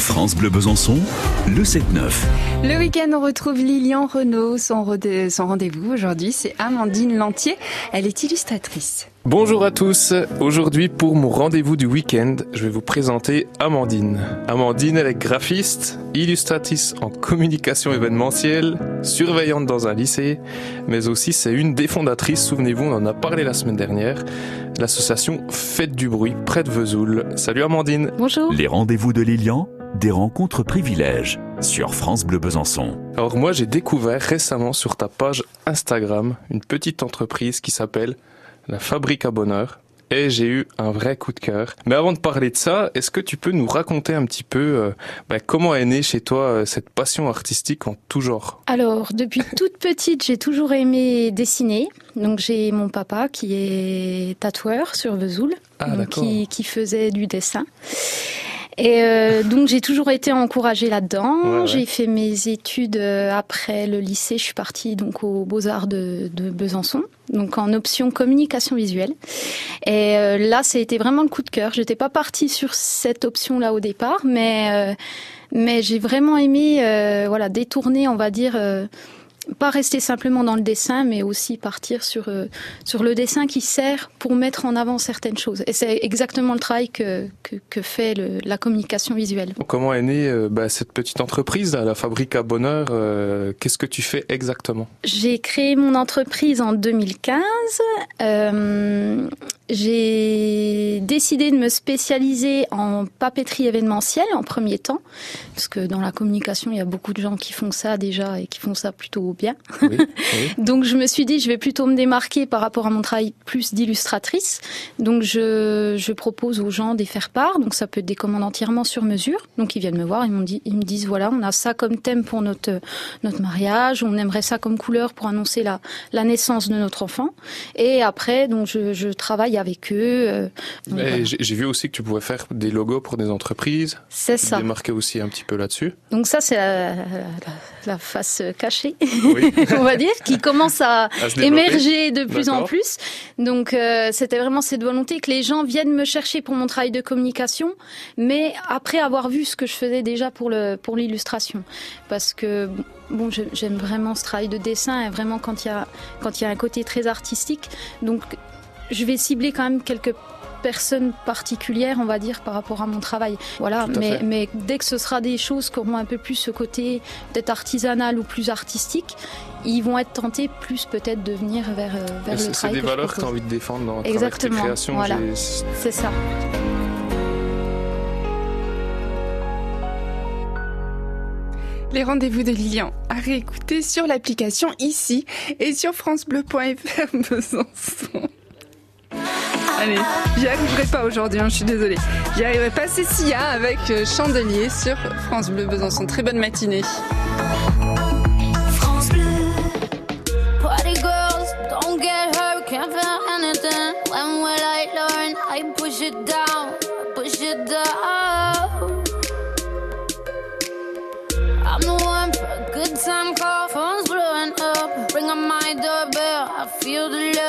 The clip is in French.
France Bleu Besançon, le 7-9. Le week-end, on retrouve Lilian Renault. Son, son rendez-vous aujourd'hui, c'est Amandine Lantier. Elle est illustratrice. Bonjour à tous. Aujourd'hui, pour mon rendez-vous du week-end, je vais vous présenter Amandine. Amandine, elle est graphiste, illustratrice en communication événementielle, surveillante dans un lycée, mais aussi c'est une des fondatrices, souvenez-vous, on en a parlé la semaine dernière, l'association Faites du bruit près de Vesoul. Salut Amandine. Bonjour. Les rendez-vous de Lilian, des rencontres privilèges sur France Bleu Besançon. Alors moi, j'ai découvert récemment sur ta page Instagram une petite entreprise qui s'appelle la Fabrique à Bonheur. Et j'ai eu un vrai coup de cœur. Mais avant de parler de ça, est-ce que tu peux nous raconter un petit peu euh, bah, comment est née chez toi euh, cette passion artistique en tout genre? Alors, depuis toute petite, j'ai toujours aimé dessiner. Donc j'ai mon papa qui est tatoueur sur Vesoul, Ah, donc d'accord. qui, qui faisait du dessin. Et euh, donc j'ai toujours été encouragée là-dedans. Ouais, ouais. J'ai fait mes études euh, après le lycée. Je suis partie donc aux Beaux Arts de, de Besançon, donc en option communication visuelle. Et euh, là, été vraiment le coup de cœur. J'étais pas partie sur cette option-là au départ, mais euh, mais j'ai vraiment aimé euh, voilà détourner, on va dire. Pas rester simplement dans le dessin, mais aussi partir sur euh, sur le dessin qui sert pour mettre en avant certaines choses. Et c'est exactement le travail que que, que fait le- la communication visuelle. Comment est née euh, bah, cette petite entreprise, la Fabrique à Bonheur euh, Qu'est-ce que tu fais exactement? J'ai créé mon entreprise en 2015. J'ai décidé de me spécialiser en papeterie événementielle en premier temps, parce que dans la communication, il y a beaucoup de gens qui font ça déjà et qui font ça plutôt bien. Oui, oui. Donc je me suis dit, je vais plutôt me démarquer par rapport à mon travail plus d'illustratrice. Donc je, je propose aux gens des faire part. Donc ça peut être des commandes entièrement sur mesure. Donc ils viennent me voir, ils, m'ont dit, ils me disent, voilà, on a ça comme thème pour notre, notre mariage, on aimerait ça comme couleur pour annoncer la, la naissance de notre enfant. Et après, donc je, je travaille avec eux. euh, voilà. J'ai vu aussi que tu pouvais faire des logos pour des entreprises, C'est ça. démarquer aussi un petit peu là-dessus. Donc ça, c'est la, la- la face cachée, Oui. on va dire, qui commence à, émerger de plus en plus. Donc euh, c'était vraiment cette volonté que les gens viennent me chercher pour mon travail de communication, mais après avoir vu ce que je faisais déjà pour le pour l'illustration, parce que bon j'aime vraiment ce travail de dessin et vraiment quand il y a quand il y a un côté très artistique, donc je vais cibler quand même quelques personnes particulières, on va dire, par rapport à mon travail. Voilà, mais, fait. mais dès que ce sera des choses qui auront un peu plus ce côté peut-être artisanal ou plus artistique, ils vont être tentés plus peut-être de venir vers, euh, vers le C'est c'est travail des que valeurs que tu as envie de défendre dans travers tes Exactement, créations. voilà. C'est ça. Les rendez-vous de Lilian à réécouter sur l'application ici et sur francebleu.fr Besançon. Allez, j'y arriverai pas aujourd'hui, hein, je suis désolée. J'y arriverai pas, Sia avec euh, Chandelier sur France Bleu Besançon. Très bonne matinée. Push it down. I'm one good time call, phone's blowing up. Ring on my doorbell, I feel the love.